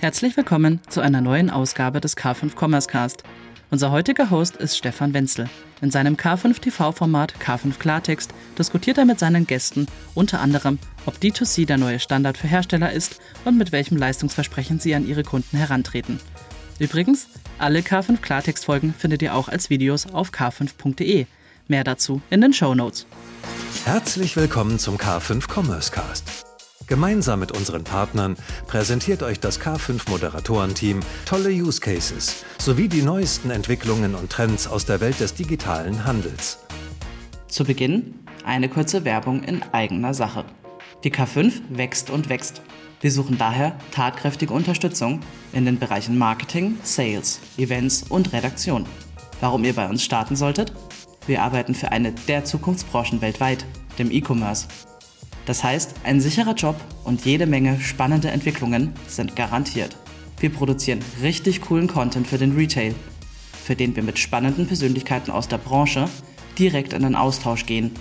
Herzlich willkommen zu einer neuen Ausgabe des K5 Commerce Cast. Unser heutiger Host ist Stefan Wenzel. In seinem K5 TV-Format K5 Klartext diskutiert er mit seinen Gästen unter anderem, ob D2C der neue Standard für Hersteller ist und mit welchem Leistungsversprechen sie an ihre Kunden herantreten. Übrigens, alle K5 Klartext-Folgen findet ihr auch als Videos auf k5.de. Mehr dazu in den Show Notes. Herzlich willkommen zum K5 Commerce Cast. Gemeinsam mit unseren Partnern präsentiert euch das K5 Moderatorenteam tolle Use Cases sowie die neuesten Entwicklungen und Trends aus der Welt des digitalen Handels. Zu Beginn eine kurze Werbung in eigener Sache. Die K5 wächst und wächst. Wir suchen daher tatkräftige Unterstützung in den Bereichen Marketing, Sales, Events und Redaktion. Warum ihr bei uns starten solltet? Wir arbeiten für eine der Zukunftsbranchen weltweit, dem E-Commerce. Das heißt, ein sicherer Job und jede Menge spannende Entwicklungen sind garantiert. Wir produzieren richtig coolen Content für den Retail, für den wir mit spannenden Persönlichkeiten aus der Branche direkt in den Austausch gehen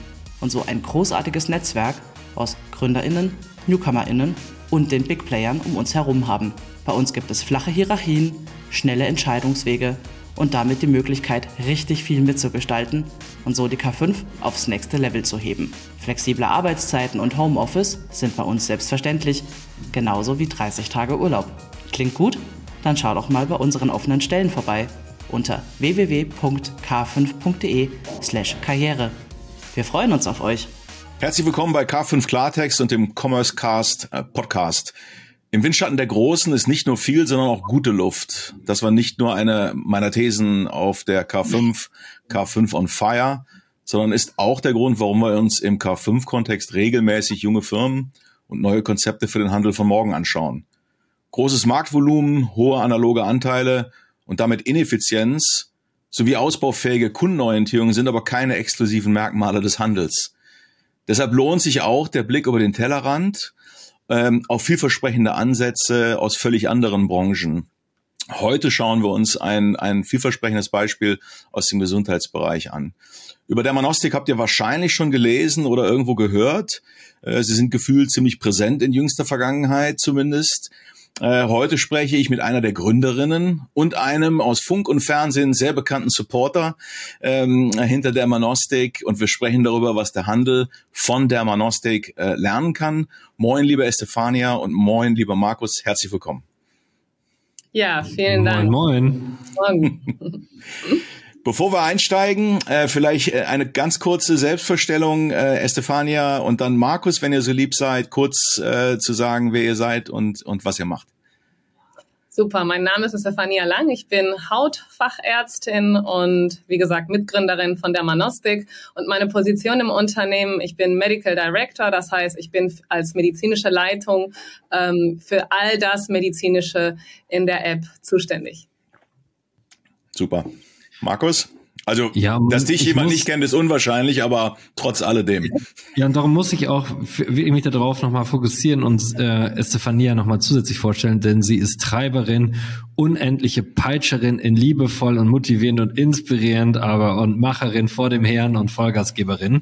und so ein großartiges Netzwerk aus Gründerinnen, Newcomerinnen und den Big Playern um uns herum haben. Bei uns gibt es flache Hierarchien, schnelle Entscheidungswege und damit die Möglichkeit, richtig viel mitzugestalten und so die K5 aufs nächste Level zu heben. Flexible Arbeitszeiten und Homeoffice sind bei uns selbstverständlich, genauso wie 30 Tage Urlaub. Klingt gut? Dann schau doch mal bei unseren offenen Stellen vorbei unter www.k5.de/karriere. Wir freuen uns auf euch. Herzlich willkommen bei K5 Klartext und dem Commerce Cast äh, Podcast. Im Windschatten der Großen ist nicht nur viel, sondern auch gute Luft. Das war nicht nur eine meiner Thesen auf der K5, K5 on Fire, sondern ist auch der Grund, warum wir uns im K5-Kontext regelmäßig junge Firmen und neue Konzepte für den Handel von morgen anschauen. Großes Marktvolumen, hohe analoge Anteile und damit Ineffizienz sowie ausbaufähige Kundenorientierung sind aber keine exklusiven Merkmale des Handels. Deshalb lohnt sich auch der Blick über den Tellerrand ähm, auf vielversprechende Ansätze aus völlig anderen Branchen. Heute schauen wir uns ein, ein vielversprechendes Beispiel aus dem Gesundheitsbereich an. Über Dermanostik habt ihr wahrscheinlich schon gelesen oder irgendwo gehört. Äh, sie sind gefühlt ziemlich präsent in jüngster Vergangenheit zumindest. Äh, heute spreche ich mit einer der Gründerinnen und einem aus Funk und Fernsehen sehr bekannten Supporter ähm, hinter der Manostik und wir sprechen darüber, was der Handel von der Manostik äh, lernen kann. Moin, liebe Estefania und moin, lieber Markus, herzlich willkommen. Ja, vielen Dank. Moin, moin. Bevor wir einsteigen, äh, vielleicht äh, eine ganz kurze Selbstvorstellung, äh, Estefania und dann Markus, wenn ihr so lieb seid, kurz äh, zu sagen, wer ihr seid und, und was ihr macht. Super, mein Name ist Stefania Lang. Ich bin Hautfachärztin und wie gesagt Mitgründerin von der Manostik. Und meine Position im Unternehmen, ich bin Medical Director, das heißt, ich bin als medizinische Leitung ähm, für all das Medizinische in der App zuständig. Super. Markus? Also, ja, dass dich jemand nicht kennt, ist unwahrscheinlich, aber trotz alledem. Ja, und darum muss ich auch mich darauf nochmal fokussieren und äh, Estefania nochmal zusätzlich vorstellen, denn sie ist Treiberin, unendliche Peitscherin in liebevoll und motivierend und inspirierend, aber und Macherin vor dem Herrn und Vollgasgeberin.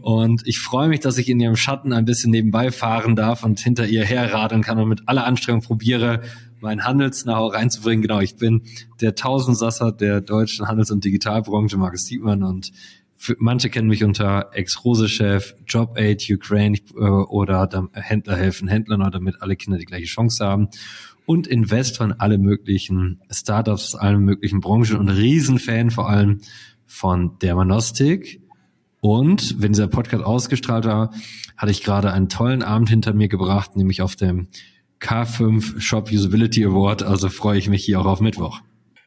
Und ich freue mich, dass ich in ihrem Schatten ein bisschen nebenbei fahren darf und hinter ihr herradeln kann und mit aller Anstrengung probiere, mein Handels-Know-how reinzubringen. Genau, ich bin der Tausendsasser der deutschen Handels- und Digitalbranche, Markus Diekmann, und manche kennen mich unter Ex-Rose-Chef, Job-Aid Ukraine äh, oder Händler helfen Händlern, oder damit alle Kinder die gleiche Chance haben. Und Investor in alle möglichen Startups, allen möglichen Branchen und Riesenfan vor allem von Dermanostik. Und wenn dieser Podcast ausgestrahlt war, hatte ich gerade einen tollen Abend hinter mir gebracht, nämlich auf dem K5 Shop Usability Award. Also freue ich mich hier auch auf Mittwoch.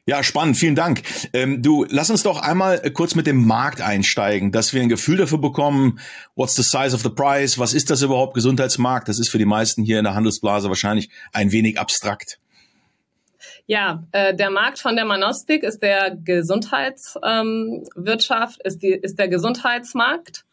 Ja, spannend. Vielen Dank. Ähm, du, lass uns doch einmal kurz mit dem Markt einsteigen, dass wir ein Gefühl dafür bekommen, what's the size of the price? Was ist das überhaupt, Gesundheitsmarkt? Das ist für die meisten hier in der Handelsblase wahrscheinlich ein wenig abstrakt. Ja, äh, der Markt von der Manostik ist der Gesundheitswirtschaft, ähm, ist, die, ist der Gesundheitsmarkt.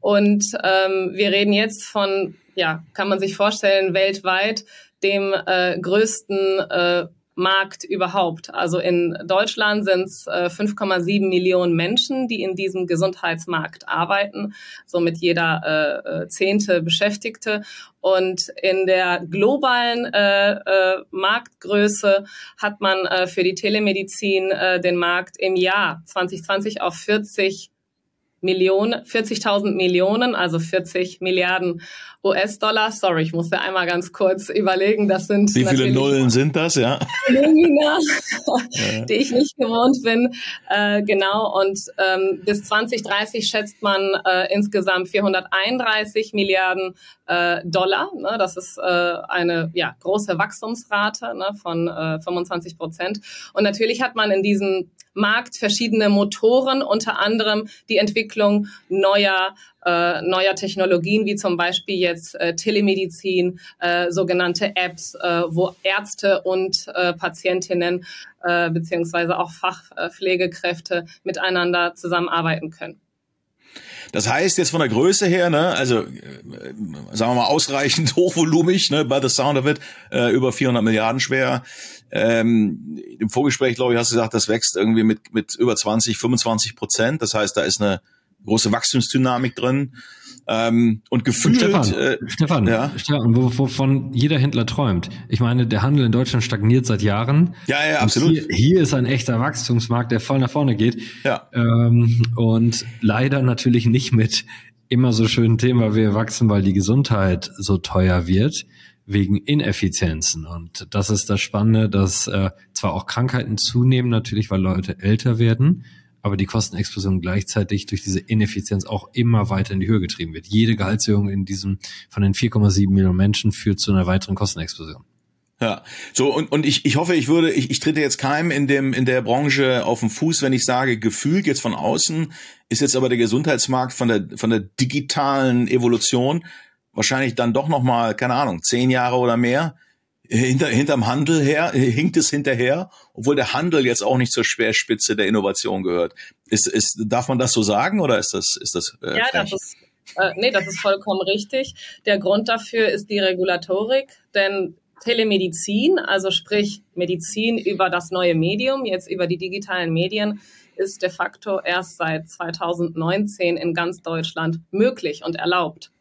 Und ähm, wir reden jetzt von ja, kann man sich vorstellen, weltweit dem äh, größten äh, Markt überhaupt. Also in Deutschland sind es äh, 5,7 Millionen Menschen, die in diesem Gesundheitsmarkt arbeiten, somit jeder äh, äh, zehnte Beschäftigte. Und in der globalen äh, äh, Marktgröße hat man äh, für die Telemedizin äh, den Markt im Jahr 2020 auf 40 Millionen, 40.000 Millionen, also 40 Milliarden US-Dollar. Sorry, ich musste einmal ganz kurz überlegen. Das sind wie viele Nullen sind das, ja? Lumina, die ich nicht gewohnt bin. Äh, genau. Und ähm, bis 2030 schätzt man äh, insgesamt 431 Milliarden äh, Dollar. Ne? Das ist äh, eine ja, große Wachstumsrate ne? von äh, 25 Prozent. Und natürlich hat man in diesem Markt verschiedene Motoren, unter anderem die Entwicklung neuer äh, neuer Technologien, wie zum Beispiel jetzt äh, Telemedizin, äh, sogenannte Apps, äh, wo Ärzte und äh, Patientinnen äh, beziehungsweise auch Fachpflegekräfte miteinander zusammenarbeiten können. Das heißt jetzt von der Größe her, ne, also äh, sagen wir mal ausreichend hochvolumig, ne, by the sound of it, äh, über 400 Milliarden schwer. Ähm, Im Vorgespräch, glaube ich, hast du gesagt, das wächst irgendwie mit, mit über 20, 25 Prozent. Das heißt, da ist eine große Wachstumsdynamik drin. Ähm, und gefühlt, Stefan, äh, Stefan, ja? Stefan, wovon jeder Händler träumt. Ich meine, der Handel in Deutschland stagniert seit Jahren. Ja, ja, absolut. Hier, hier, ist ein echter Wachstumsmarkt, der voll nach vorne geht. Ja. Ähm, und leider natürlich nicht mit immer so schönen Themen, weil wir wachsen, weil die Gesundheit so teuer wird wegen Ineffizienzen. Und das ist das Spannende, dass äh, zwar auch Krankheiten zunehmen, natürlich, weil Leute älter werden, aber die Kostenexplosion gleichzeitig durch diese Ineffizienz auch immer weiter in die Höhe getrieben wird. Jede Gehaltserhöhung in diesem von den 4,7 Millionen Menschen führt zu einer weiteren Kostenexplosion. Ja, so und und ich ich hoffe, ich würde ich, ich trete jetzt keinem in dem in der Branche auf den Fuß, wenn ich sage, gefühlt jetzt von außen ist jetzt aber der Gesundheitsmarkt von der von der digitalen Evolution wahrscheinlich dann doch noch mal keine Ahnung zehn Jahre oder mehr hinter, hinterm Handel her, hinkt es hinterher, obwohl der Handel jetzt auch nicht zur Speerspitze der Innovation gehört. Ist, ist, darf man das so sagen oder ist das, ist das äh, Ja, frech? das ist, äh, nee, das ist vollkommen richtig. Der Grund dafür ist die Regulatorik, denn Telemedizin, also sprich Medizin über das neue Medium, jetzt über die digitalen Medien, ist de facto erst seit 2019 in ganz Deutschland möglich und erlaubt.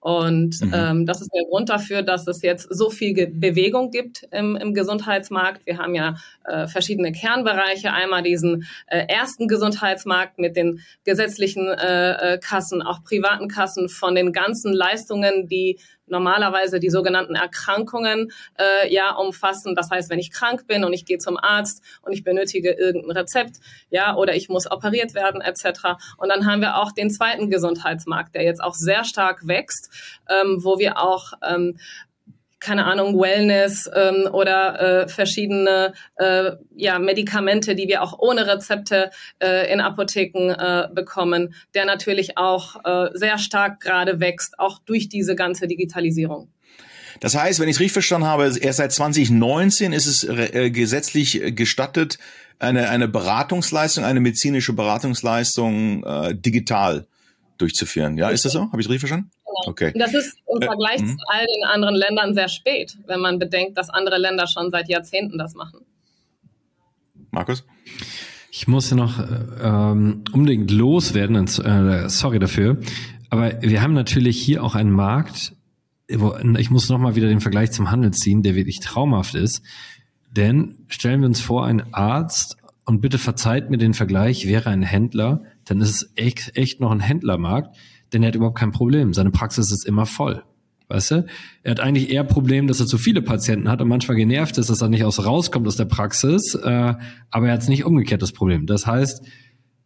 Und mhm. ähm, das ist der Grund dafür, dass es jetzt so viel Ge Bewegung gibt im, im Gesundheitsmarkt. Wir haben ja äh, verschiedene Kernbereiche. Einmal diesen äh, ersten Gesundheitsmarkt mit den gesetzlichen äh, äh Kassen, auch privaten Kassen von den ganzen Leistungen, die normalerweise die sogenannten Erkrankungen äh, ja umfassen. Das heißt, wenn ich krank bin und ich gehe zum Arzt und ich benötige irgendein Rezept, ja, oder ich muss operiert werden etc. Und dann haben wir auch den zweiten Gesundheitsmarkt, der jetzt auch sehr stark wächst, ähm, wo wir auch ähm, keine Ahnung, Wellness ähm, oder äh, verschiedene äh, ja, Medikamente, die wir auch ohne Rezepte äh, in Apotheken äh, bekommen, der natürlich auch äh, sehr stark gerade wächst, auch durch diese ganze Digitalisierung. Das heißt, wenn ich es richtig verstanden habe, erst seit 2019 ist es äh, gesetzlich gestattet, eine, eine Beratungsleistung, eine medizinische Beratungsleistung äh, digital durchzuführen. Ja, ist das so? Habe ich richtig verstanden? Genau. Okay. Das ist im äh, Vergleich äh, zu all den anderen Ländern sehr spät, wenn man bedenkt, dass andere Länder schon seit Jahrzehnten das machen. Markus? Ich muss noch äh, ähm, unbedingt loswerden, und, äh, sorry dafür, aber wir haben natürlich hier auch einen Markt, wo, ich muss nochmal wieder den Vergleich zum Handel ziehen, der wirklich traumhaft ist, denn stellen wir uns vor, ein Arzt, und bitte verzeiht mir den Vergleich, wäre ein Händler, dann ist es echt, echt noch ein Händlermarkt, denn er hat überhaupt kein Problem. Seine Praxis ist immer voll. Weißt du? Er hat eigentlich eher Problem, dass er zu viele Patienten hat und manchmal genervt ist, dass er nicht aus rauskommt aus der Praxis, äh, aber er hat nicht umgekehrt das Problem. Das heißt,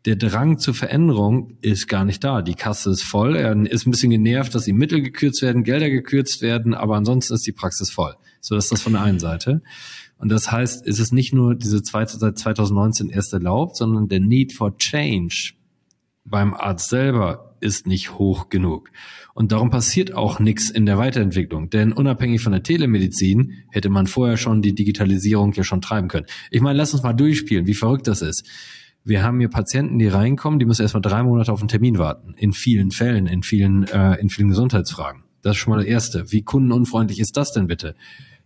der Drang zur Veränderung ist gar nicht da. Die Kasse ist voll. Er ist ein bisschen genervt, dass die Mittel gekürzt werden, Gelder gekürzt werden, aber ansonsten ist die Praxis voll. So ist das von der einen Seite. Und das heißt, es ist nicht nur diese zweite, seit 2019 erst erlaubt, sondern der Need for Change beim Arzt selber ist nicht hoch genug. Und darum passiert auch nichts in der Weiterentwicklung. Denn unabhängig von der Telemedizin hätte man vorher schon die Digitalisierung ja schon treiben können. Ich meine, lass uns mal durchspielen, wie verrückt das ist. Wir haben hier Patienten, die reinkommen, die müssen erstmal drei Monate auf einen Termin warten. In vielen Fällen, in vielen, äh, in vielen Gesundheitsfragen. Das ist schon mal das Erste. Wie kundenunfreundlich ist das denn bitte?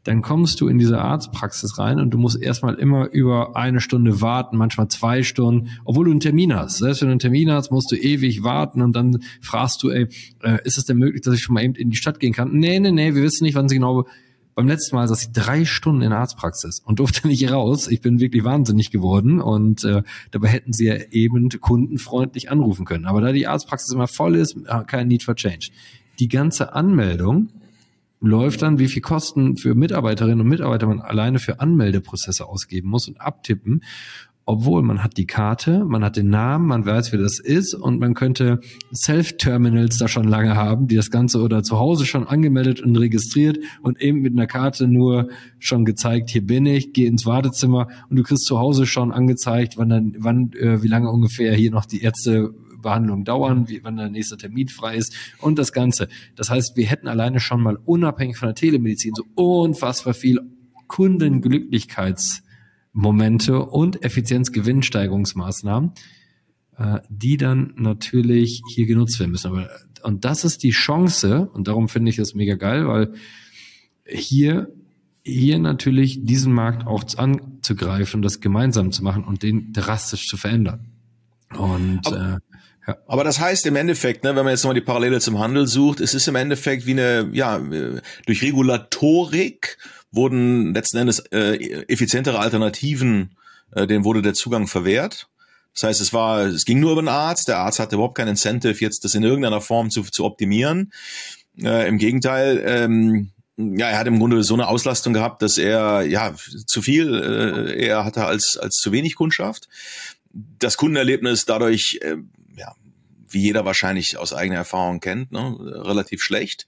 Dann kommst du in diese Arztpraxis rein und du musst erstmal immer über eine Stunde warten, manchmal zwei Stunden, obwohl du einen Termin hast. Selbst wenn du einen Termin hast, musst du ewig warten und dann fragst du, ey, äh, ist es denn möglich, dass ich schon mal eben in die Stadt gehen kann? Nee, nee, nee, wir wissen nicht, wann sie genau beim letzten Mal saß ich drei Stunden in der Arztpraxis und durfte nicht raus. Ich bin wirklich wahnsinnig geworden und äh, dabei hätten sie ja eben kundenfreundlich anrufen können. Aber da die Arztpraxis immer voll ist, äh, kein Need for Change. Die ganze Anmeldung läuft dann, wie viel Kosten für Mitarbeiterinnen und Mitarbeiter man alleine für Anmeldeprozesse ausgeben muss und abtippen. Obwohl man hat die Karte, man hat den Namen, man weiß, wer das ist und man könnte Self-Terminals da schon lange haben, die das Ganze oder zu Hause schon angemeldet und registriert und eben mit einer Karte nur schon gezeigt, hier bin ich, geh ins Wartezimmer und du kriegst zu Hause schon angezeigt, wann dann, wann, äh, wie lange ungefähr hier noch die Ärztebehandlung dauern, wie, wann der nächste Termin frei ist und das Ganze. Das heißt, wir hätten alleine schon mal unabhängig von der Telemedizin so unfassbar viel Kundenglücklichkeits Momente und Effizienzgewinnsteigerungsmaßnahmen, äh, die dann natürlich hier genutzt werden müssen. Aber, und das ist die Chance, und darum finde ich das mega geil, weil hier hier natürlich diesen Markt auch anzugreifen, das gemeinsam zu machen und den drastisch zu verändern. Und aber, äh, aber das heißt im Endeffekt, ne, wenn man jetzt nochmal die Parallele zum Handel sucht, es ist im Endeffekt wie eine, ja, durch Regulatorik wurden letzten Endes äh, effizientere Alternativen, äh, denen wurde der Zugang verwehrt. Das heißt, es war, es ging nur über den Arzt. Der Arzt hatte überhaupt kein Incentive, jetzt das in irgendeiner Form zu, zu optimieren. Äh, Im Gegenteil, ähm, ja, er hat im Grunde so eine Auslastung gehabt, dass er ja zu viel äh, er hatte als als zu wenig Kundschaft. Das Kundenerlebnis dadurch, äh, wie jeder wahrscheinlich aus eigener Erfahrung kennt, ne, relativ schlecht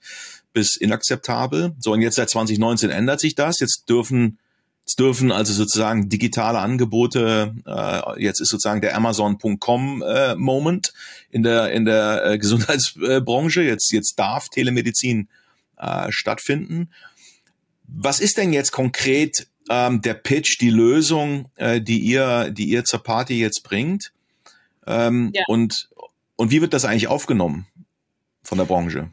bis inakzeptabel. So, und jetzt seit 2019 ändert sich das. Jetzt dürfen Jetzt dürfen also sozusagen digitale Angebote, äh, jetzt ist sozusagen der Amazon.com äh, Moment in der in der äh, Gesundheitsbranche. Jetzt jetzt darf Telemedizin äh, stattfinden. Was ist denn jetzt konkret ähm, der Pitch, die Lösung, äh, die ihr die ihr zur Party jetzt bringt? Ähm, ja. Und und wie wird das eigentlich aufgenommen von der Branche?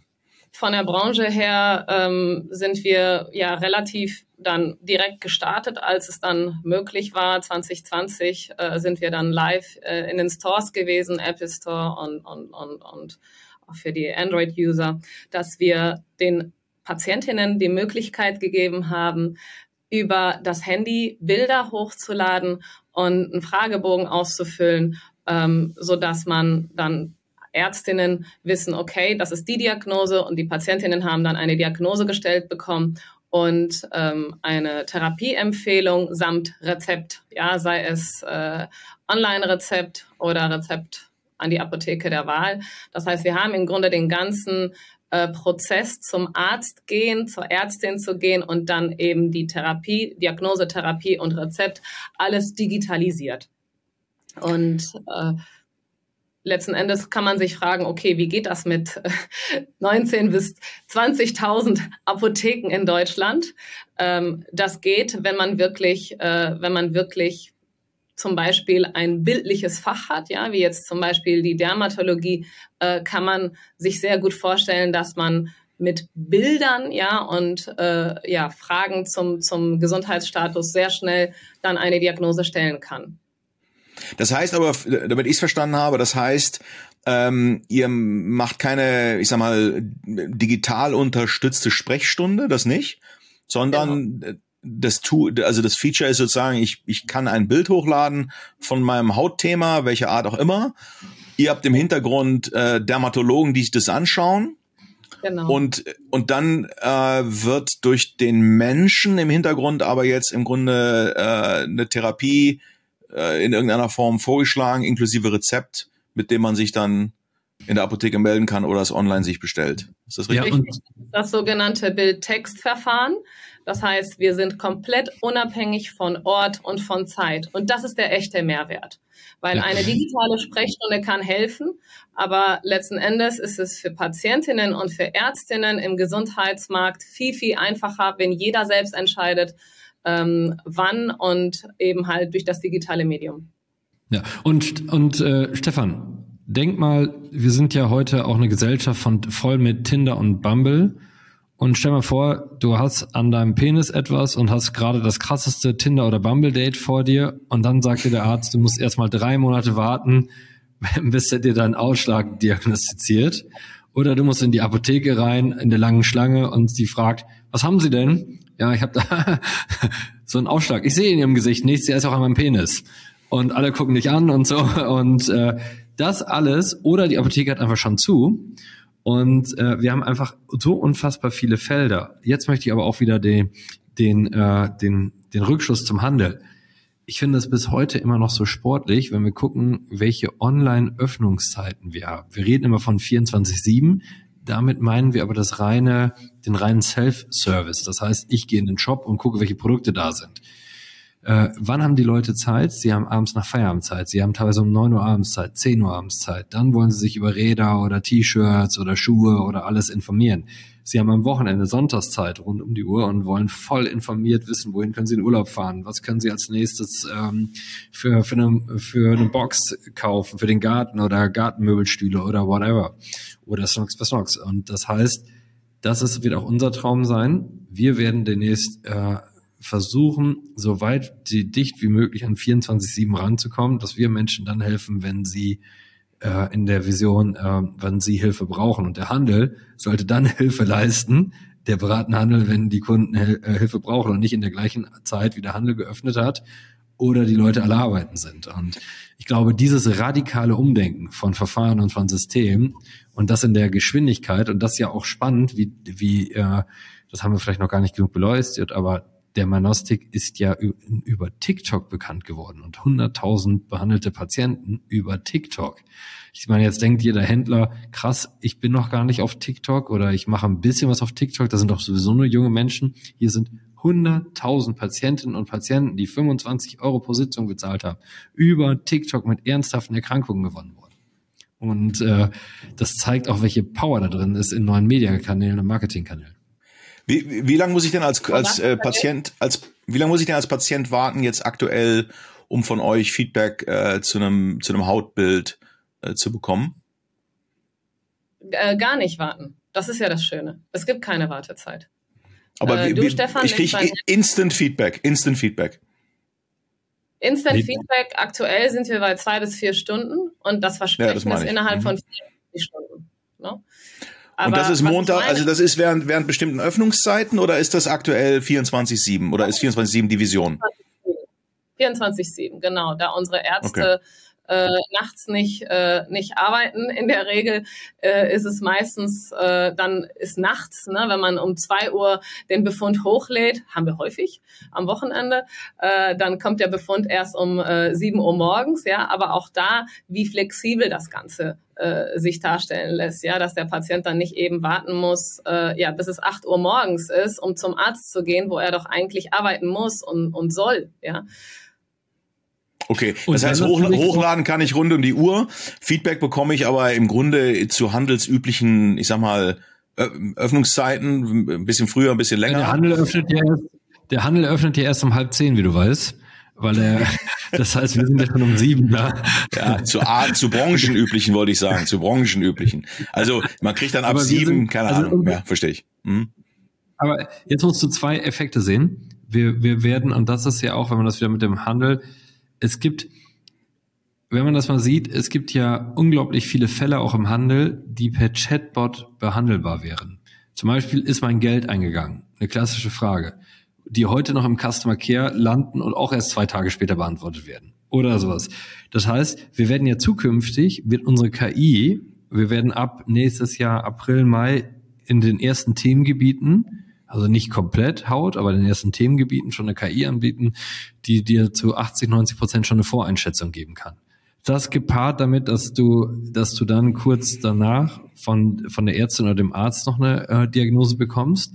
Von der Branche her ähm, sind wir ja relativ dann direkt gestartet, als es dann möglich war. 2020 äh, sind wir dann live äh, in den Stores gewesen, Apple Store und, und, und, und auch für die Android-User, dass wir den Patientinnen die Möglichkeit gegeben haben, über das Handy Bilder hochzuladen und einen Fragebogen auszufüllen, ähm, so man dann Ärztinnen wissen, okay, das ist die Diagnose und die Patientinnen haben dann eine Diagnose gestellt bekommen und ähm, eine Therapieempfehlung samt Rezept, ja, sei es äh, Online-Rezept oder Rezept an die Apotheke der Wahl. Das heißt, wir haben im Grunde den ganzen äh, Prozess zum Arzt gehen, zur Ärztin zu gehen und dann eben die Therapie, Diagnose, Therapie und Rezept alles digitalisiert. Und äh, letzten Endes kann man sich fragen, okay, wie geht das mit 19 bis 20.000 Apotheken in Deutschland? Ähm, das geht, wenn man wirklich, äh, wenn man wirklich zum Beispiel ein bildliches Fach hat, ja, wie jetzt zum Beispiel die Dermatologie, äh, kann man sich sehr gut vorstellen, dass man mit Bildern, ja, und äh, ja, Fragen zum, zum Gesundheitsstatus sehr schnell dann eine Diagnose stellen kann. Das heißt aber, damit ich es verstanden habe, das heißt, ähm, ihr macht keine, ich sag mal, digital unterstützte Sprechstunde, das nicht, sondern genau. das tu, also das Feature ist sozusagen, ich, ich kann ein Bild hochladen von meinem Hautthema, welcher Art auch immer. Ihr habt im Hintergrund äh, Dermatologen, die sich das anschauen. Genau. Und, und dann äh, wird durch den Menschen im Hintergrund aber jetzt im Grunde äh, eine Therapie äh, in irgendeiner Form vorgeschlagen, inklusive Rezept, mit dem man sich dann in der Apotheke melden kann oder es online sich bestellt. Ist das richtig? Ja, das sogenannte Bild-Text-Verfahren. Das heißt, wir sind komplett unabhängig von Ort und von Zeit. Und das ist der echte Mehrwert. Weil eine digitale Sprechstunde kann helfen, aber letzten Endes ist es für Patientinnen und für Ärztinnen im Gesundheitsmarkt viel, viel einfacher, wenn jeder selbst entscheidet, ähm, wann und eben halt durch das digitale Medium. Ja, und, und äh, Stefan, denk mal, wir sind ja heute auch eine Gesellschaft von voll mit Tinder und Bumble. Und stell mal vor, du hast an deinem Penis etwas und hast gerade das krasseste Tinder- oder Bumble-Date vor dir und dann sagt dir der Arzt, du musst erstmal drei Monate warten, bis er dir deinen Ausschlag diagnostiziert. Oder du musst in die Apotheke rein, in der langen Schlange und sie fragt, was haben Sie denn? Ja, ich habe da so einen Ausschlag. Ich sehe in ihrem Gesicht nichts, der ist auch an meinem Penis. Und alle gucken dich an und so. Und äh, das alles, oder die Apotheke hat einfach schon zu. Und äh, wir haben einfach so unfassbar viele Felder. Jetzt möchte ich aber auch wieder den, den, äh, den, den Rückschuss zum Handel. Ich finde es bis heute immer noch so sportlich, wenn wir gucken, welche Online-Öffnungszeiten wir haben. Wir reden immer von 24-7. Damit meinen wir aber das reine, den reinen Self-Service. Das heißt, ich gehe in den Shop und gucke, welche Produkte da sind. Äh, wann haben die Leute Zeit? Sie haben abends nach Feierabend Zeit. Sie haben teilweise um 9 Uhr abends Zeit, 10 Uhr abends Zeit. Dann wollen sie sich über Räder oder T-Shirts oder Schuhe oder alles informieren. Sie haben am Wochenende Sonntagszeit rund um die Uhr und wollen voll informiert wissen, wohin können Sie in Urlaub fahren, was können Sie als nächstes ähm, für, für, eine, für eine Box kaufen, für den Garten oder Gartenmöbelstühle oder whatever. Oder Snocks bei Snocks. Und das heißt, das ist, wird auch unser Traum sein. Wir werden demnächst äh, versuchen, so weit die dicht wie möglich an 24-7 ranzukommen, dass wir Menschen dann helfen, wenn sie äh, in der Vision, äh, wenn sie Hilfe brauchen. Und der Handel sollte dann Hilfe leisten, der beratende Handel, wenn die Kunden Hil äh, Hilfe brauchen und nicht in der gleichen Zeit, wie der Handel geöffnet hat oder die Leute alle arbeiten sind. Und ich glaube, dieses radikale Umdenken von Verfahren und von Systemen und das in der Geschwindigkeit und das ja auch spannend, wie, wie äh, das haben wir vielleicht noch gar nicht genug beleuchtet, aber der Manostik ist ja über TikTok bekannt geworden und 100.000 behandelte Patienten über TikTok. Ich meine, jetzt denkt jeder Händler, krass, ich bin noch gar nicht auf TikTok oder ich mache ein bisschen was auf TikTok, das sind doch sowieso nur junge Menschen. Hier sind 100.000 Patientinnen und Patienten, die 25 Euro pro Sitzung bezahlt haben, über TikTok mit ernsthaften Erkrankungen gewonnen worden. Und äh, das zeigt auch, welche Power da drin ist in neuen Mediakanälen und Marketingkanälen. Wie, wie lange muss ich denn als, als äh, Patient, als wie lange muss ich denn als Patient warten jetzt aktuell, um von euch Feedback äh, zu einem zu einem Hautbild äh, zu bekommen? Äh, gar nicht warten. Das ist ja das Schöne. Es gibt keine Wartezeit. Aber äh, wie, du, Stefan, ich kriege Instant Feedback, Instant Feedback. Instant Feedback, aktuell sind wir bei zwei bis vier Stunden und das Versprechen ja, das ist innerhalb mhm. von vier Stunden. Ne? Aber und das ist Montag, also das ist während, während bestimmten Öffnungszeiten oder ist das aktuell 24-7 oder ist 24-7 Division? 24-7, genau. Da unsere Ärzte okay äh, nachts nicht, äh, nicht arbeiten. In der Regel äh, ist es meistens, äh, dann ist nachts, ne, wenn man um zwei Uhr den Befund hochlädt, haben wir häufig am Wochenende, äh, dann kommt der Befund erst um äh, 7 Uhr morgens, ja, aber auch da, wie flexibel das Ganze äh, sich darstellen lässt, ja, dass der Patient dann nicht eben warten muss, äh, ja, bis es 8 Uhr morgens ist, um zum Arzt zu gehen, wo er doch eigentlich arbeiten muss und, und soll, ja. Okay, das heißt, hoch, hochladen kann ich rund um die Uhr. Feedback bekomme ich aber im Grunde zu handelsüblichen, ich sag mal, Öffnungszeiten, ein bisschen früher, ein bisschen länger. Der Handel öffnet ja erst, der Handel öffnet ja erst um halb zehn, wie du weißt. Weil er, das heißt, wir sind ja schon um sieben da. Ja, zu Art, zu branchenüblichen wollte ich sagen, zu branchenüblichen. Also man kriegt dann ab aber sieben, sind, keine also Ahnung, ja, verstehe ich. Hm? Aber jetzt musst du zwei Effekte sehen. Wir, wir werden, und das ist ja auch, wenn man das wieder mit dem Handel, es gibt, wenn man das mal sieht, es gibt ja unglaublich viele Fälle auch im Handel, die per Chatbot behandelbar wären. Zum Beispiel ist mein Geld eingegangen. Eine klassische Frage, die heute noch im Customer Care landen und auch erst zwei Tage später beantwortet werden. Oder sowas. Das heißt, wir werden ja zukünftig, wird unsere KI, wir werden ab nächstes Jahr April, Mai in den ersten Themengebieten also nicht komplett Haut, aber den ersten Themengebieten schon eine KI anbieten, die dir zu 80, 90 Prozent schon eine Voreinschätzung geben kann. Das gepaart damit, dass du, dass du dann kurz danach von, von der Ärztin oder dem Arzt noch eine äh, Diagnose bekommst,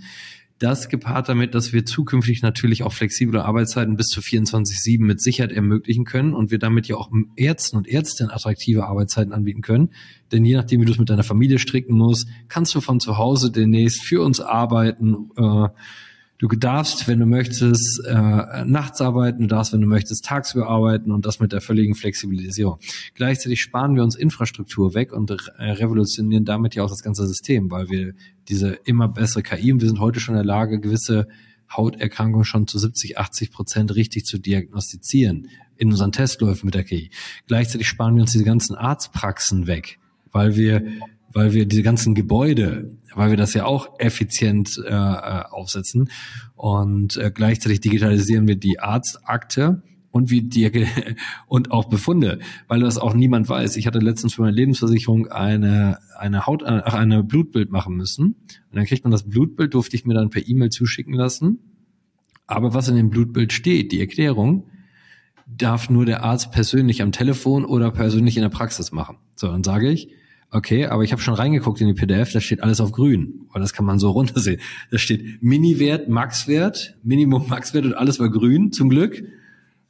das gepaart damit, dass wir zukünftig natürlich auch flexible Arbeitszeiten bis zu 24-7 mit Sicherheit ermöglichen können und wir damit ja auch Ärzten und Ärztinnen attraktive Arbeitszeiten anbieten können. Denn je nachdem, wie du es mit deiner Familie stricken musst, kannst du von zu Hause demnächst für uns arbeiten. Äh, Du darfst, wenn du möchtest, äh, nachts arbeiten, du darfst, wenn du möchtest, tagsüber arbeiten und das mit der völligen Flexibilisierung. Gleichzeitig sparen wir uns Infrastruktur weg und äh, revolutionieren damit ja auch das ganze System, weil wir diese immer bessere KI und wir sind heute schon in der Lage, gewisse Hauterkrankungen schon zu 70, 80 Prozent richtig zu diagnostizieren in unseren Testläufen mit der KI. Gleichzeitig sparen wir uns diese ganzen Arztpraxen weg, weil wir weil wir diese ganzen Gebäude, weil wir das ja auch effizient äh, äh, aufsetzen und äh, gleichzeitig digitalisieren wir die Arztakte und wie die und auch Befunde, weil das auch niemand weiß. Ich hatte letztens für meine Lebensversicherung eine eine Haut ach, eine Blutbild machen müssen und dann kriegt man das Blutbild durfte ich mir dann per E-Mail zuschicken lassen. Aber was in dem Blutbild steht, die Erklärung, darf nur der Arzt persönlich am Telefon oder persönlich in der Praxis machen. So, dann sage ich, Okay, aber ich habe schon reingeguckt in die PDF, da steht alles auf grün, weil das kann man so runtersehen. Da steht Mini-Wert, Max-Wert, Minimum, Max-Wert und alles war grün, zum Glück.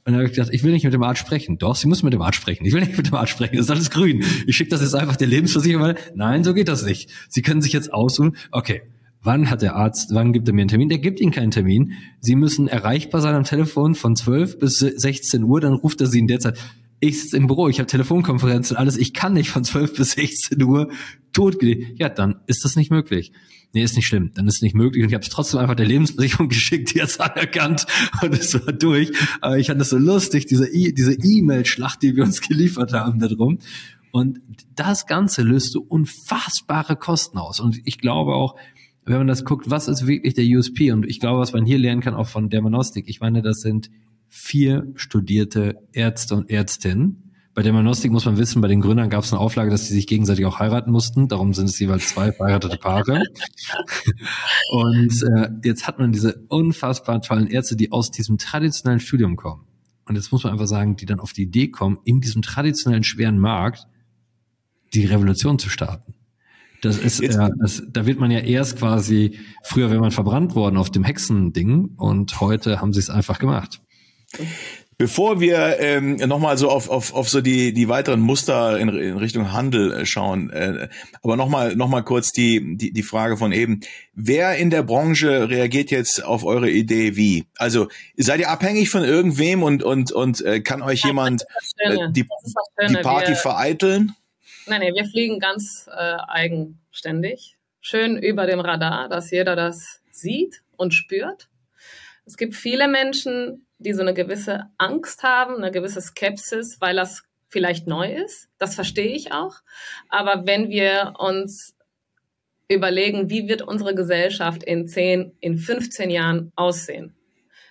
Und dann habe ich gedacht, ich will nicht mit dem Arzt sprechen. Doch, Sie müssen mit dem Arzt sprechen. Ich will nicht mit dem Arzt sprechen. Das ist alles grün. Ich schicke das jetzt einfach der Lebensversicherung, nein, so geht das nicht. Sie können sich jetzt aussuchen, okay, wann hat der Arzt, wann gibt er mir einen Termin? Der gibt Ihnen keinen Termin. Sie müssen erreichbar sein am Telefon von 12 bis 16 Uhr, dann ruft er Sie in der Zeit ich sitze im Büro, ich habe Telefonkonferenz und alles, ich kann nicht von 12 bis 16 Uhr totgelegt. Ja, dann ist das nicht möglich. Nee, ist nicht schlimm, dann ist es nicht möglich. Und ich habe es trotzdem einfach der Lebensversicherung geschickt, die hat anerkannt und es war durch. Aber ich fand es so lustig, diese e diese E-Mail-Schlacht, die wir uns geliefert haben darum. Und das Ganze löst so unfassbare Kosten aus. Und ich glaube auch, wenn man das guckt, was ist wirklich der USP? Und ich glaube, was man hier lernen kann, auch von Dermanostik, ich meine, das sind vier studierte Ärzte und Ärztinnen. Bei der Manostik muss man wissen, bei den Gründern gab es eine Auflage, dass sie sich gegenseitig auch heiraten mussten. Darum sind es jeweils zwei verheiratete Paare. und äh, jetzt hat man diese unfassbar tollen Ärzte, die aus diesem traditionellen Studium kommen. Und jetzt muss man einfach sagen, die dann auf die Idee kommen, in diesem traditionellen schweren Markt die Revolution zu starten. Das ist, äh, das, da wird man ja erst quasi, früher wäre man verbrannt worden auf dem Hexending und heute haben sie es einfach gemacht. Bevor wir ähm, nochmal so auf, auf, auf so die, die weiteren Muster in, in Richtung Handel äh, schauen, äh, aber nochmal noch mal kurz die, die, die Frage von eben. Wer in der Branche reagiert jetzt auf eure Idee wie? Also seid ihr abhängig von irgendwem und, und, und äh, kann euch jemand äh, die, die Party wir, vereiteln? Nein, nein, wir fliegen ganz äh, eigenständig. Schön über dem Radar, dass jeder das sieht und spürt. Es gibt viele Menschen, die so eine gewisse Angst haben, eine gewisse Skepsis, weil das vielleicht neu ist. Das verstehe ich auch. Aber wenn wir uns überlegen, wie wird unsere Gesellschaft in 10, in 15 Jahren aussehen,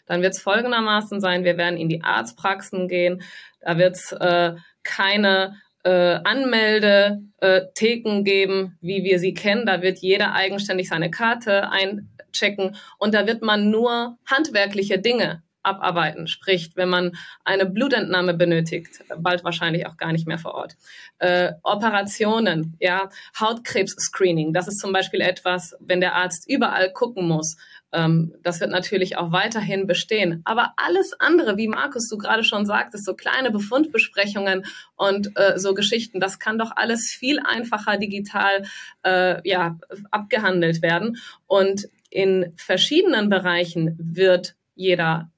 dann wird es folgendermaßen sein, wir werden in die Arztpraxen gehen, da wird es äh, keine äh, Anmeldetheken äh, geben, wie wir sie kennen. Da wird jeder eigenständig seine Karte einchecken und da wird man nur handwerkliche Dinge abarbeiten. Sprich, wenn man eine Blutentnahme benötigt, bald wahrscheinlich auch gar nicht mehr vor Ort. Äh, Operationen, ja, Hautkrebs-Screening, das ist zum Beispiel etwas, wenn der Arzt überall gucken muss. Ähm, das wird natürlich auch weiterhin bestehen. Aber alles andere, wie Markus du gerade schon sagtest, so kleine Befundbesprechungen und äh, so Geschichten, das kann doch alles viel einfacher digital äh, ja, abgehandelt werden. Und in verschiedenen Bereichen wird jeder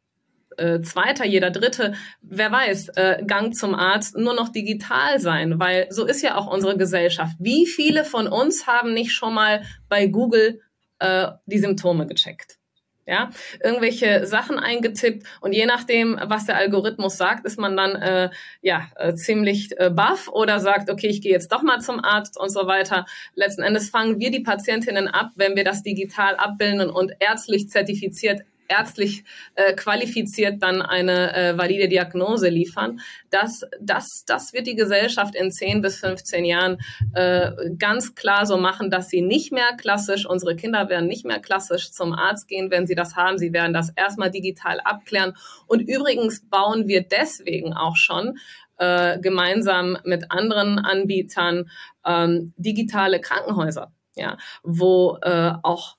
äh, zweiter, jeder dritte, wer weiß, äh, Gang zum Arzt nur noch digital sein, weil so ist ja auch unsere Gesellschaft. Wie viele von uns haben nicht schon mal bei Google äh, die Symptome gecheckt? Ja, irgendwelche Sachen eingetippt und je nachdem, was der Algorithmus sagt, ist man dann äh, ja äh, ziemlich äh, baff oder sagt, okay, ich gehe jetzt doch mal zum Arzt und so weiter. Letzten Endes fangen wir die Patientinnen ab, wenn wir das digital abbilden und ärztlich zertifiziert ärztlich äh, qualifiziert dann eine äh, valide Diagnose liefern. Das, das, das wird die Gesellschaft in 10 bis 15 Jahren äh, ganz klar so machen, dass sie nicht mehr klassisch, unsere Kinder werden nicht mehr klassisch zum Arzt gehen, wenn sie das haben. Sie werden das erstmal digital abklären. Und übrigens bauen wir deswegen auch schon äh, gemeinsam mit anderen Anbietern ähm, digitale Krankenhäuser, ja, wo äh, auch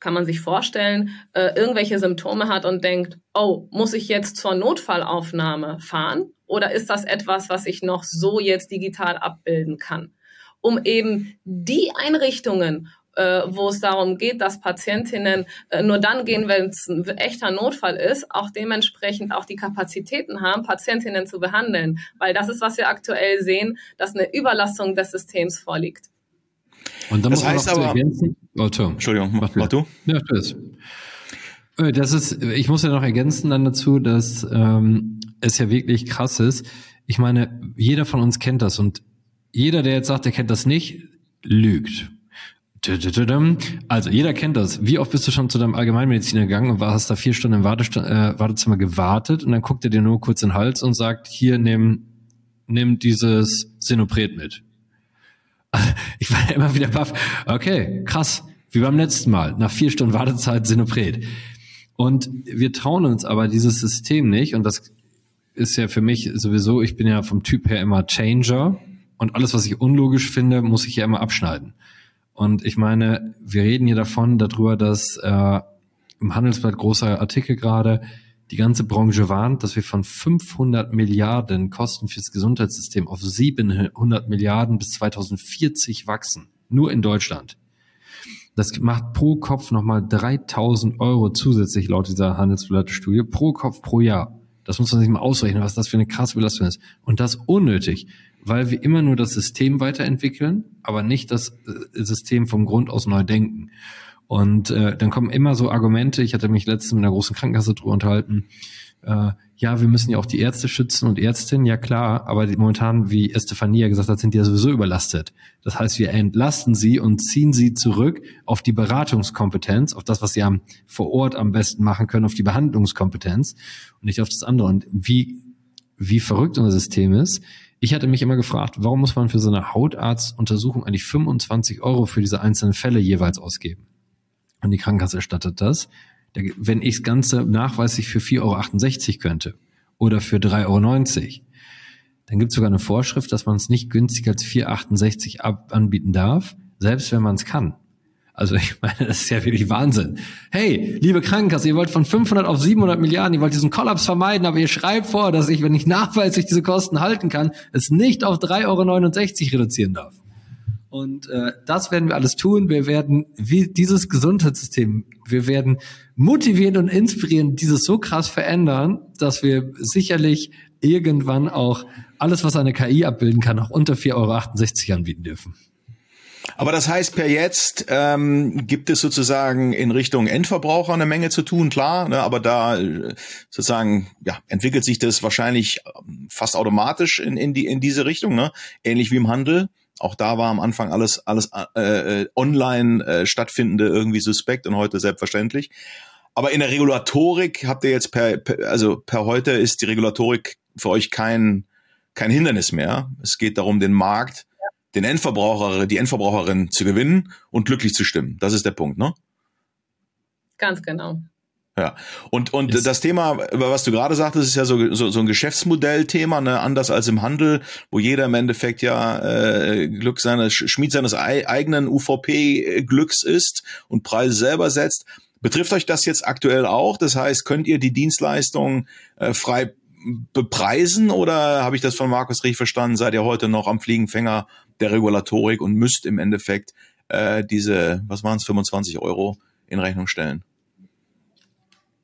kann man sich vorstellen, äh, irgendwelche Symptome hat und denkt, oh, muss ich jetzt zur Notfallaufnahme fahren? Oder ist das etwas, was ich noch so jetzt digital abbilden kann? Um eben die Einrichtungen, äh, wo es darum geht, dass Patientinnen äh, nur dann gehen, wenn es ein echter Notfall ist, auch dementsprechend auch die Kapazitäten haben, Patientinnen zu behandeln. Weil das ist, was wir aktuell sehen, dass eine Überlastung des Systems vorliegt. Und dann das muss heißt aber, ergänzen. Oh, Entschuldigung, mach, mach du. Ja, tschüss. Äh, das ist, ich muss ja noch ergänzen dann dazu, dass ähm, es ja wirklich krass ist. Ich meine, jeder von uns kennt das und jeder, der jetzt sagt, er kennt das nicht, lügt. Also jeder kennt das. Wie oft bist du schon zu deinem Allgemeinmediziner gegangen und hast da vier Stunden im Wartest äh, Wartezimmer gewartet und dann guckt er dir nur kurz in den Hals und sagt, hier nimm, nimm dieses Sinopret mit. Ich war immer wieder baff. Okay, krass. Wie beim letzten Mal. Nach vier Stunden Wartezeit Sinopret. Und wir trauen uns aber dieses System nicht und das ist ja für mich sowieso, ich bin ja vom Typ her immer Changer und alles, was ich unlogisch finde, muss ich ja immer abschneiden. Und ich meine, wir reden hier davon, darüber, dass äh, im Handelsblatt großer Artikel gerade die ganze Branche warnt, dass wir von 500 Milliarden Kosten fürs Gesundheitssystem auf 700 Milliarden bis 2040 wachsen. Nur in Deutschland. Das macht pro Kopf nochmal 3000 Euro zusätzlich laut dieser Handelsblatt-Studie pro Kopf pro Jahr. Das muss man sich mal ausrechnen, was das für eine krasse Belastung ist. Und das unnötig weil wir immer nur das System weiterentwickeln, aber nicht das äh, System vom Grund aus neu denken. Und äh, dann kommen immer so Argumente, ich hatte mich letztens mit einer großen Krankenkasse drüber unterhalten, äh, ja, wir müssen ja auch die Ärzte schützen und Ärztinnen, ja klar, aber die, momentan, wie Estefania gesagt hat, sind die ja sowieso überlastet. Das heißt, wir entlasten sie und ziehen sie zurück auf die Beratungskompetenz, auf das, was sie am, vor Ort am besten machen können, auf die Behandlungskompetenz und nicht auf das andere. Und wie, wie verrückt unser System ist, ich hatte mich immer gefragt, warum muss man für so eine Hautarztuntersuchung eigentlich 25 Euro für diese einzelnen Fälle jeweils ausgeben? Und die Krankenkasse erstattet das. Wenn ich das Ganze nachweislich für 4,68 Euro könnte oder für 3,90 Euro, dann gibt es sogar eine Vorschrift, dass man es nicht günstiger als 4,68 Euro anbieten darf, selbst wenn man es kann. Also ich meine, das ist ja wirklich Wahnsinn. Hey, liebe Krankenkasse, ihr wollt von 500 auf 700 Milliarden, ihr wollt diesen Kollaps vermeiden, aber ihr schreibt vor, dass ich, wenn ich nachweislich diese Kosten halten kann, es nicht auf 3,69 Euro reduzieren darf. Und äh, das werden wir alles tun. Wir werden wie dieses Gesundheitssystem, wir werden motivieren und inspirieren, dieses so krass verändern, dass wir sicherlich irgendwann auch alles, was eine KI abbilden kann, auch unter 4,68 Euro anbieten dürfen. Aber das heißt, per jetzt ähm, gibt es sozusagen in Richtung Endverbraucher eine Menge zu tun, klar, ne, aber da äh, sozusagen ja, entwickelt sich das wahrscheinlich ähm, fast automatisch in, in, die, in diese Richtung, ne? ähnlich wie im Handel. Auch da war am Anfang alles, alles äh, äh, online äh, stattfindende irgendwie suspekt und heute selbstverständlich. Aber in der Regulatorik habt ihr jetzt per, per also per heute ist die Regulatorik für euch kein, kein Hindernis mehr. Es geht darum, den Markt den Endverbraucher, die Endverbraucherin zu gewinnen und glücklich zu stimmen. Das ist der Punkt, ne? Ganz genau. Ja, und, und das Thema, was du gerade sagtest, ist ja so, so, so ein Geschäftsmodellthema, ne? anders als im Handel, wo jeder im Endeffekt ja äh, Glück seines, Schmied seines eigenen UVP-Glücks ist und Preise selber setzt. Betrifft euch das jetzt aktuell auch? Das heißt, könnt ihr die Dienstleistung äh, frei bepreisen oder habe ich das von Markus richtig verstanden? Seid ihr heute noch am Fliegenfänger der Regulatorik und müsst im Endeffekt äh, diese, was waren es, 25 Euro in Rechnung stellen?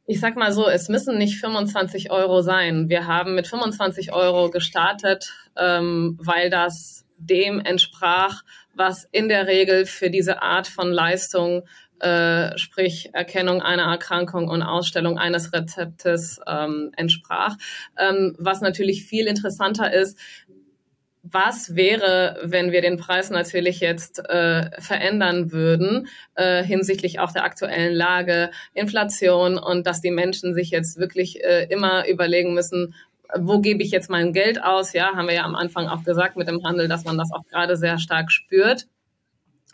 Ich sag mal so, es müssen nicht 25 Euro sein. Wir haben mit 25 Euro gestartet, ähm, weil das dem entsprach, was in der Regel für diese Art von Leistung äh, sprich Erkennung einer Erkrankung und Ausstellung eines Rezeptes ähm, entsprach. Ähm, was natürlich viel interessanter ist, was wäre, wenn wir den Preis natürlich jetzt äh, verändern würden äh, hinsichtlich auch der aktuellen Lage, Inflation und dass die Menschen sich jetzt wirklich äh, immer überlegen müssen, wo gebe ich jetzt mein Geld aus? Ja, haben wir ja am Anfang auch gesagt mit dem Handel, dass man das auch gerade sehr stark spürt.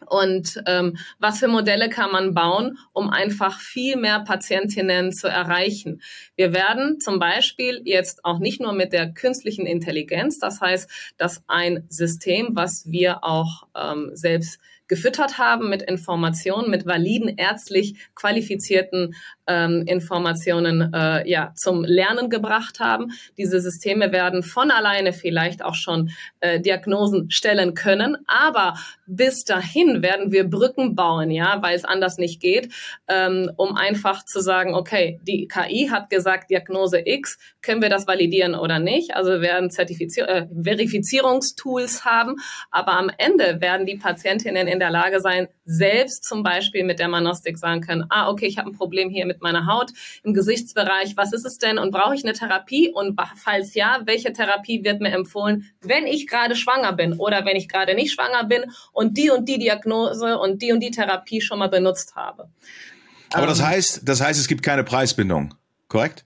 Und ähm, was für Modelle kann man bauen, um einfach viel mehr Patientinnen zu erreichen? Wir werden zum Beispiel jetzt auch nicht nur mit der künstlichen Intelligenz, das heißt, dass ein System, was wir auch ähm, selbst gefüttert haben mit Informationen, mit validen ärztlich qualifizierten ähm, Informationen äh, ja zum Lernen gebracht haben. Diese Systeme werden von alleine vielleicht auch schon äh, Diagnosen stellen können, aber bis dahin werden wir Brücken bauen, ja, weil es anders nicht geht, ähm, um einfach zu sagen, okay, die KI hat gesagt Diagnose X, können wir das validieren oder nicht? Also wir werden Zertifizier äh, Verifizierungstools haben, aber am Ende werden die Patientinnen in der Lage sein, selbst zum Beispiel mit der Manostik sagen können, ah, okay, ich habe ein Problem hier mit meiner Haut im Gesichtsbereich, was ist es denn und brauche ich eine Therapie und falls ja, welche Therapie wird mir empfohlen, wenn ich gerade schwanger bin oder wenn ich gerade nicht schwanger bin und die und die Diagnose und die und die Therapie schon mal benutzt habe. Aber das ähm, heißt, das heißt, es gibt keine Preisbindung, korrekt?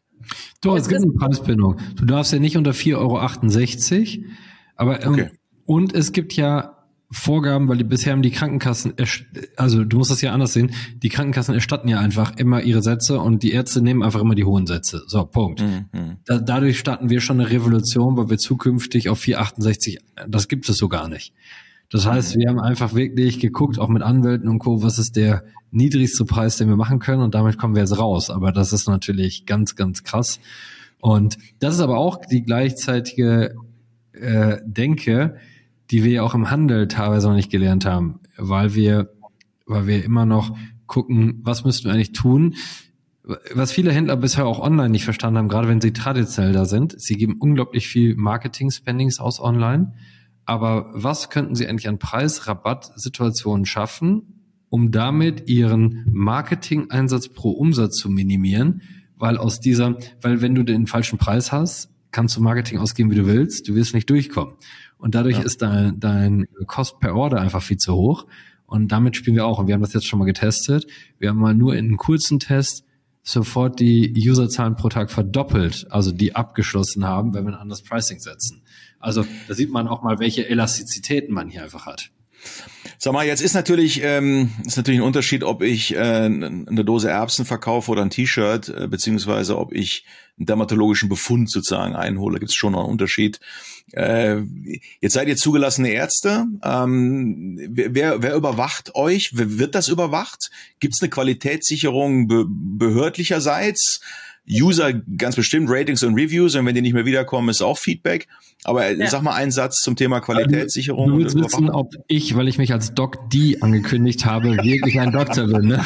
Doch, es gibt eine Preisbindung. Du darfst ja nicht unter 4,68 Euro, aber ähm, okay. und es gibt ja Vorgaben, weil die bisher haben die Krankenkassen, also du musst das ja anders sehen, die Krankenkassen erstatten ja einfach immer ihre Sätze und die Ärzte nehmen einfach immer die hohen Sätze. So, Punkt. Mhm. Da, dadurch starten wir schon eine Revolution, weil wir zukünftig auf 468, das gibt es so gar nicht. Das heißt, wir haben einfach wirklich geguckt, auch mit Anwälten und Co., was ist der niedrigste Preis, den wir machen können und damit kommen wir jetzt raus. Aber das ist natürlich ganz, ganz krass. Und das ist aber auch die gleichzeitige äh, Denke, die wir ja auch im Handel teilweise noch nicht gelernt haben, weil wir, weil wir immer noch gucken, was müssten wir eigentlich tun. Was viele Händler bisher auch online nicht verstanden haben, gerade wenn sie traditionell da sind, sie geben unglaublich viel Marketing-Spendings aus online. Aber was könnten sie eigentlich an Preisrabattsituationen schaffen, um damit ihren Marketing-Einsatz pro Umsatz zu minimieren? Weil aus dieser, weil wenn du den falschen Preis hast, kannst du Marketing ausgeben, wie du willst, du wirst nicht durchkommen. Und dadurch ja. ist dein, dein Cost per Order einfach viel zu hoch. Und damit spielen wir auch. Und wir haben das jetzt schon mal getestet. Wir haben mal nur in einem kurzen Test sofort die Userzahlen pro Tag verdoppelt, also die abgeschlossen haben, wenn wir ein anderes Pricing setzen. Also da sieht man auch mal, welche Elastizitäten man hier einfach hat. Sag mal, jetzt ist natürlich ähm, ist natürlich ein Unterschied, ob ich äh, eine Dose Erbsen verkaufe oder ein T-Shirt, äh, beziehungsweise ob ich einen dermatologischen Befund sozusagen einhole. Gibt es schon noch einen Unterschied. Äh, jetzt seid ihr zugelassene Ärzte. Ähm, wer, wer überwacht euch? Wird das überwacht? Gibt es eine Qualitätssicherung be behördlicherseits? User ganz bestimmt, Ratings und Reviews, und wenn die nicht mehr wiederkommen, ist auch Feedback. Aber ja. sag mal einen Satz zum Thema Qualitätssicherung. Du willst wissen, ob ich, weil ich mich als Doc D angekündigt habe, wirklich ein Doktor bin, ne?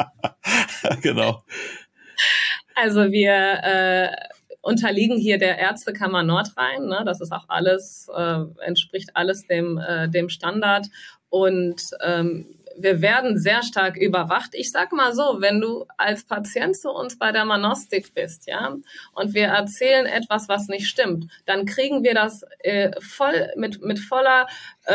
genau. Also wir äh, unterliegen hier der Ärztekammer Nordrhein. Ne? Das ist auch alles, äh, entspricht alles dem, äh, dem Standard. Und ähm, wir werden sehr stark überwacht. Ich sag mal so, wenn du als Patient zu uns bei der Manostik bist, ja, und wir erzählen etwas, was nicht stimmt, dann kriegen wir das äh, voll mit mit voller äh,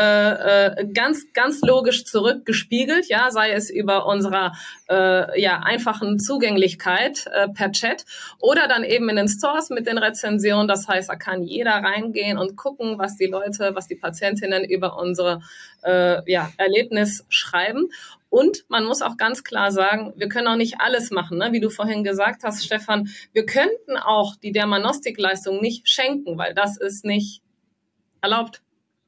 äh, ganz ganz logisch zurückgespiegelt, ja, sei es über unserer äh, ja einfachen Zugänglichkeit äh, per Chat oder dann eben in den Stores mit den Rezensionen. Das heißt, da kann jeder reingehen und gucken, was die Leute, was die Patientinnen über unsere äh, ja, Erlebnis schreiben. Und man muss auch ganz klar sagen, wir können auch nicht alles machen. Ne? Wie du vorhin gesagt hast, Stefan, wir könnten auch die Dermanostikleistung nicht schenken, weil das ist nicht erlaubt.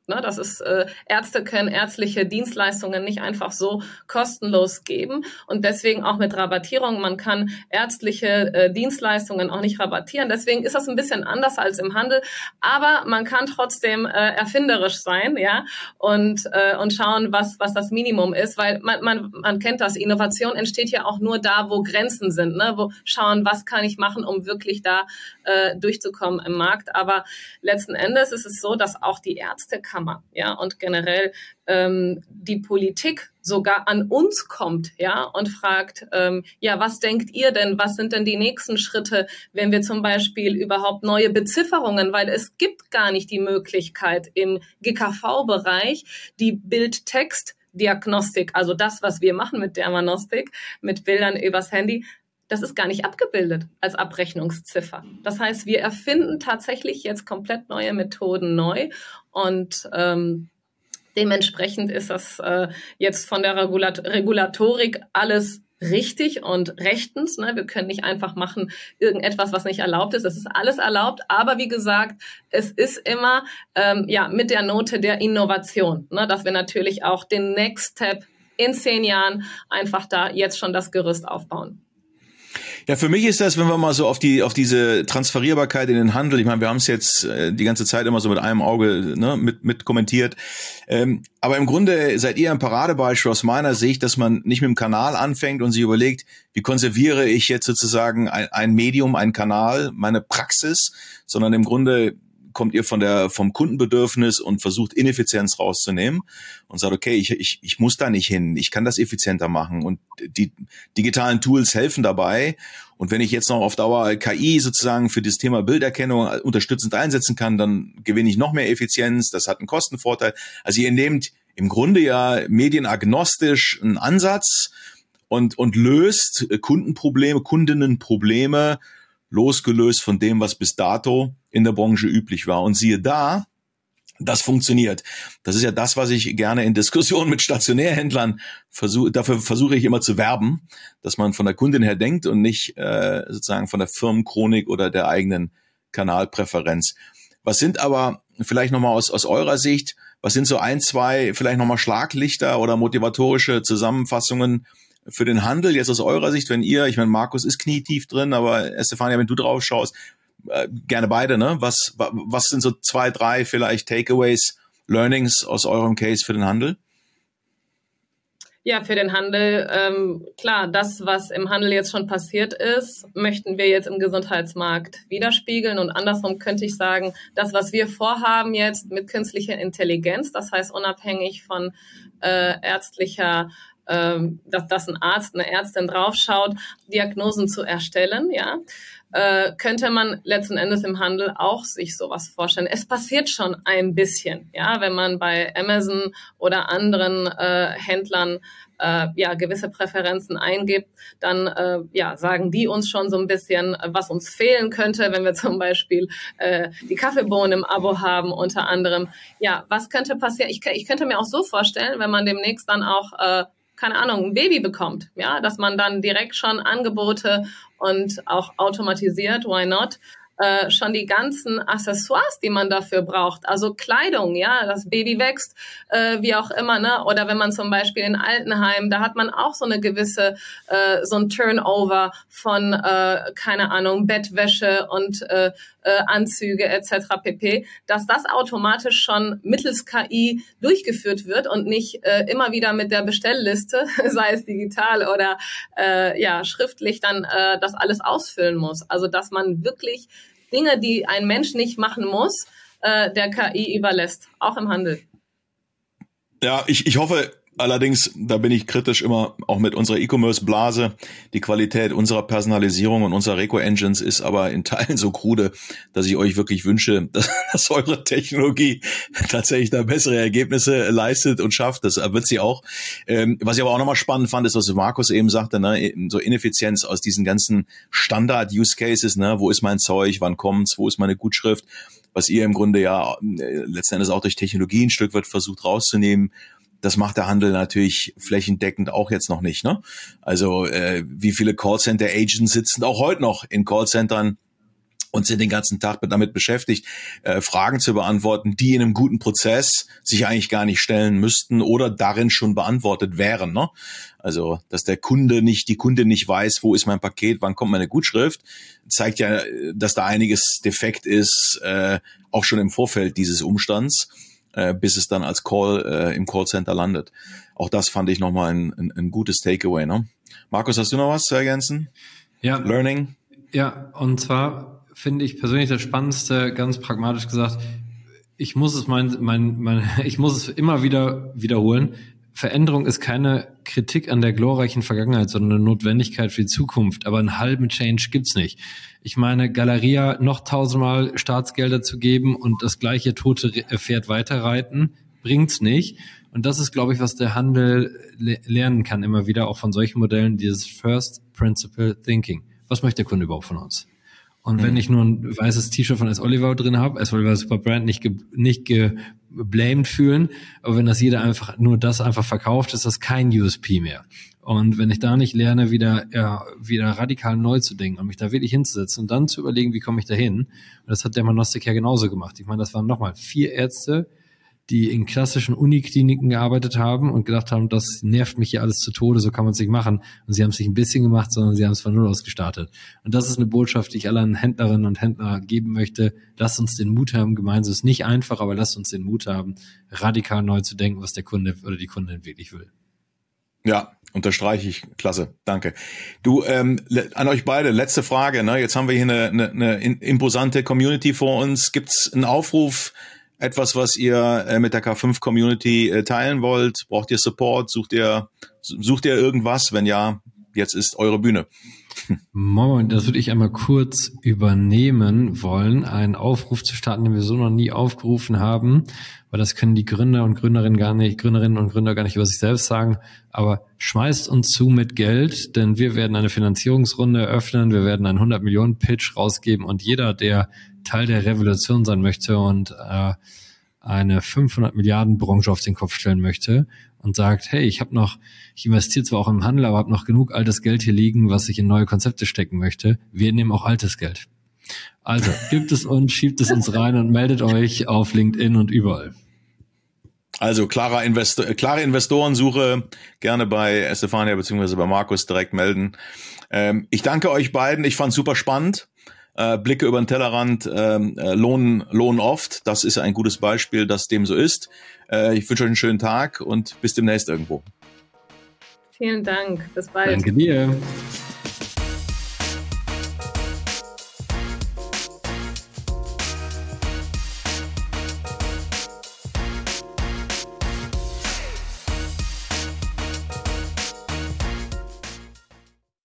Ne, das ist, äh, Ärzte können ärztliche Dienstleistungen nicht einfach so kostenlos geben und deswegen auch mit Rabattierung. Man kann ärztliche äh, Dienstleistungen auch nicht rabattieren. Deswegen ist das ein bisschen anders als im Handel, aber man kann trotzdem äh, erfinderisch sein, ja, und äh, und schauen, was was das Minimum ist, weil man man man kennt das. Innovation entsteht ja auch nur da, wo Grenzen sind, ne, wo schauen, was kann ich machen, um wirklich da äh, durchzukommen im Markt. Aber letzten Endes ist es so, dass auch die Ärzte Kammer, ja, und generell ähm, die Politik sogar an uns kommt, ja, und fragt, ähm, ja, was denkt ihr denn? Was sind denn die nächsten Schritte, wenn wir zum Beispiel überhaupt neue Bezifferungen, weil es gibt gar nicht die Möglichkeit im GKV-Bereich die Bildtext Diagnostik, also das, was wir machen mit Dermanostik, mit Bildern übers Handy, das ist gar nicht abgebildet als Abrechnungsziffer. Das heißt, wir erfinden tatsächlich jetzt komplett neue Methoden neu und ähm, dementsprechend ist das äh, jetzt von der Regulat Regulatorik alles richtig und rechtens. Ne? Wir können nicht einfach machen irgendetwas, was nicht erlaubt ist. Es ist alles erlaubt, aber wie gesagt, es ist immer ähm, ja mit der Note der Innovation, ne? dass wir natürlich auch den Next Step in zehn Jahren einfach da jetzt schon das Gerüst aufbauen. Ja, für mich ist das, wenn wir mal so auf die auf diese Transferierbarkeit in den Handel, ich meine, wir haben es jetzt äh, die ganze Zeit immer so mit einem Auge ne, mit, mit kommentiert. Ähm, aber im Grunde seid ihr ein Paradebeispiel aus meiner Sicht, dass man nicht mit dem Kanal anfängt und sich überlegt, wie konserviere ich jetzt sozusagen ein, ein Medium, ein Kanal, meine Praxis, sondern im Grunde kommt ihr von der, vom Kundenbedürfnis und versucht Ineffizienz rauszunehmen und sagt, okay, ich, ich, ich muss da nicht hin, ich kann das effizienter machen und die digitalen Tools helfen dabei. Und wenn ich jetzt noch auf Dauer KI sozusagen für das Thema Bilderkennung unterstützend einsetzen kann, dann gewinne ich noch mehr Effizienz, das hat einen Kostenvorteil. Also ihr nehmt im Grunde ja medienagnostisch einen Ansatz und, und löst Kundenprobleme, Kundinnenprobleme losgelöst von dem, was bis dato in der Branche üblich war. Und siehe da, das funktioniert. Das ist ja das, was ich gerne in Diskussionen mit Stationärhändlern versuche. Dafür versuche ich immer zu werben, dass man von der Kundin her denkt und nicht äh, sozusagen von der Firmenchronik oder der eigenen Kanalpräferenz. Was sind aber vielleicht nochmal aus, aus eurer Sicht, was sind so ein, zwei vielleicht nochmal Schlaglichter oder motivatorische Zusammenfassungen für den Handel jetzt aus eurer Sicht, wenn ihr, ich meine, Markus ist knietief drin, aber Stefania, wenn du drauf schaust, äh, gerne beide, ne? Was, was sind so zwei, drei vielleicht Takeaways, Learnings aus eurem Case für den Handel? Ja, für den Handel, ähm, klar, das, was im Handel jetzt schon passiert ist, möchten wir jetzt im Gesundheitsmarkt widerspiegeln. Und andersrum könnte ich sagen, das, was wir vorhaben jetzt mit künstlicher Intelligenz, das heißt unabhängig von äh, ärztlicher ähm, dass, dass ein Arzt, eine Ärztin draufschaut, Diagnosen zu erstellen, ja, äh, könnte man letzten Endes im Handel auch sich sowas vorstellen. Es passiert schon ein bisschen, ja, wenn man bei Amazon oder anderen äh, Händlern äh, ja gewisse Präferenzen eingibt, dann äh, ja sagen die uns schon so ein bisschen, was uns fehlen könnte, wenn wir zum Beispiel äh, die Kaffeebohnen im Abo haben, unter anderem. Ja, was könnte passieren? Ich, ich könnte mir auch so vorstellen, wenn man demnächst dann auch äh, keine Ahnung, ein Baby bekommt, ja, dass man dann direkt schon Angebote und auch automatisiert, why not, äh, schon die ganzen Accessoires, die man dafür braucht. Also Kleidung, ja, das Baby wächst, äh, wie auch immer, ne? Oder wenn man zum Beispiel in Altenheim, da hat man auch so eine gewisse, äh, so ein Turnover von, äh, keine Ahnung, Bettwäsche und äh, Anzüge etc. pp, dass das automatisch schon mittels KI durchgeführt wird und nicht äh, immer wieder mit der Bestellliste, sei es digital oder äh, ja schriftlich, dann äh, das alles ausfüllen muss. Also dass man wirklich Dinge, die ein Mensch nicht machen muss, äh, der KI überlässt, auch im Handel. Ja, ich, ich hoffe, Allerdings, da bin ich kritisch immer auch mit unserer E-Commerce-Blase. Die Qualität unserer Personalisierung und unserer Reco-Engines ist aber in Teilen so krude, dass ich euch wirklich wünsche, dass, dass eure Technologie tatsächlich da bessere Ergebnisse leistet und schafft. Das wird sie auch. Ähm, was ich aber auch nochmal spannend fand, ist, was Markus eben sagte, ne, so Ineffizienz aus diesen ganzen Standard-Use-Cases, ne, wo ist mein Zeug, wann kommt's, wo ist meine Gutschrift, was ihr im Grunde ja äh, letzten Endes auch durch Technologie ein Stück weit versucht rauszunehmen das macht der Handel natürlich flächendeckend auch jetzt noch nicht. Ne? Also äh, wie viele Callcenter-Agents sitzen auch heute noch in Callcentern und sind den ganzen Tag damit beschäftigt, äh, Fragen zu beantworten, die in einem guten Prozess sich eigentlich gar nicht stellen müssten oder darin schon beantwortet wären. Ne? Also, dass der Kunde nicht, die Kunde nicht weiß, wo ist mein Paket, wann kommt meine Gutschrift, zeigt ja, dass da einiges defekt ist, äh, auch schon im Vorfeld dieses Umstands äh, bis es dann als Call äh, im Callcenter landet. Auch das fand ich nochmal ein, ein, ein gutes Takeaway. Ne? Markus, hast du noch was zu ergänzen? Ja. Learning? Ja, und zwar finde ich persönlich das Spannendste, ganz pragmatisch gesagt, ich muss es mein, mein, mein, ich muss es immer wieder wiederholen. Veränderung ist keine Kritik an der glorreichen Vergangenheit, sondern eine Notwendigkeit für die Zukunft. Aber einen halben Change gibt's nicht. Ich meine, Galeria noch tausendmal Staatsgelder zu geben und das gleiche tote Pferd weiterreiten, bringt's nicht. Und das ist, glaube ich, was der Handel le lernen kann immer wieder, auch von solchen Modellen, dieses First Principle Thinking. Was möchte der Kunde überhaupt von uns? Und wenn mhm. ich nur ein weißes T-Shirt von S. Oliver drin habe, S. Oliver Super Brand nicht, ge, nicht geblamed fühlen, aber wenn das jeder einfach nur das einfach verkauft, ist das kein USP mehr. Und wenn ich da nicht lerne, wieder, ja, wieder radikal neu zu denken und mich da wirklich hinzusetzen und dann zu überlegen, wie komme ich da hin, und das hat der Manostik ja genauso gemacht. Ich meine, das waren nochmal vier Ärzte, die in klassischen Unikliniken gearbeitet haben und gedacht haben, das nervt mich hier alles zu Tode, so kann man es nicht machen. Und sie haben es nicht ein bisschen gemacht, sondern sie haben es von Null aus gestartet. Und das ist eine Botschaft, die ich allen Händlerinnen und Händler geben möchte. Lasst uns den Mut haben, gemeinsam ist nicht einfach, aber lasst uns den Mut haben, radikal neu zu denken, was der Kunde oder die Kundin wirklich will. Ja, unterstreiche ich. Klasse, danke. Du, ähm, an euch beide, letzte Frage. Ne? Jetzt haben wir hier eine, eine, eine imposante Community vor uns. Gibt's einen Aufruf, etwas, was ihr äh, mit der K5-Community äh, teilen wollt? Braucht ihr Support? Sucht ihr, sucht ihr irgendwas? Wenn ja, jetzt ist eure Bühne. Moment, das würde ich einmal kurz übernehmen wollen, einen Aufruf zu starten, den wir so noch nie aufgerufen haben, weil das können die Gründer und Gründerinnen gar nicht, Gründerinnen und Gründer gar nicht über sich selbst sagen. Aber schmeißt uns zu mit Geld, denn wir werden eine Finanzierungsrunde eröffnen, wir werden einen 100 Millionen Pitch rausgeben und jeder, der Teil der Revolution sein möchte und äh, eine 500 Milliarden Branche auf den Kopf stellen möchte und sagt, hey, ich habe noch, ich investiere zwar auch im Handel, aber habe noch genug altes Geld hier liegen, was ich in neue Konzepte stecken möchte. Wir nehmen auch altes Geld. Also, gibt es uns, schiebt es uns rein und meldet euch auf LinkedIn und überall. Also klarer Investor, klare Investorensuche gerne bei Stefania beziehungsweise bei Markus direkt melden. Ähm, ich danke euch beiden. Ich fand super spannend. Äh, Blicke über den Tellerrand ähm, äh, lohnen, lohnen oft. Das ist ein gutes Beispiel, dass dem so ist. Äh, ich wünsche euch einen schönen Tag und bis demnächst irgendwo. Vielen Dank. Bis bald. Danke dir.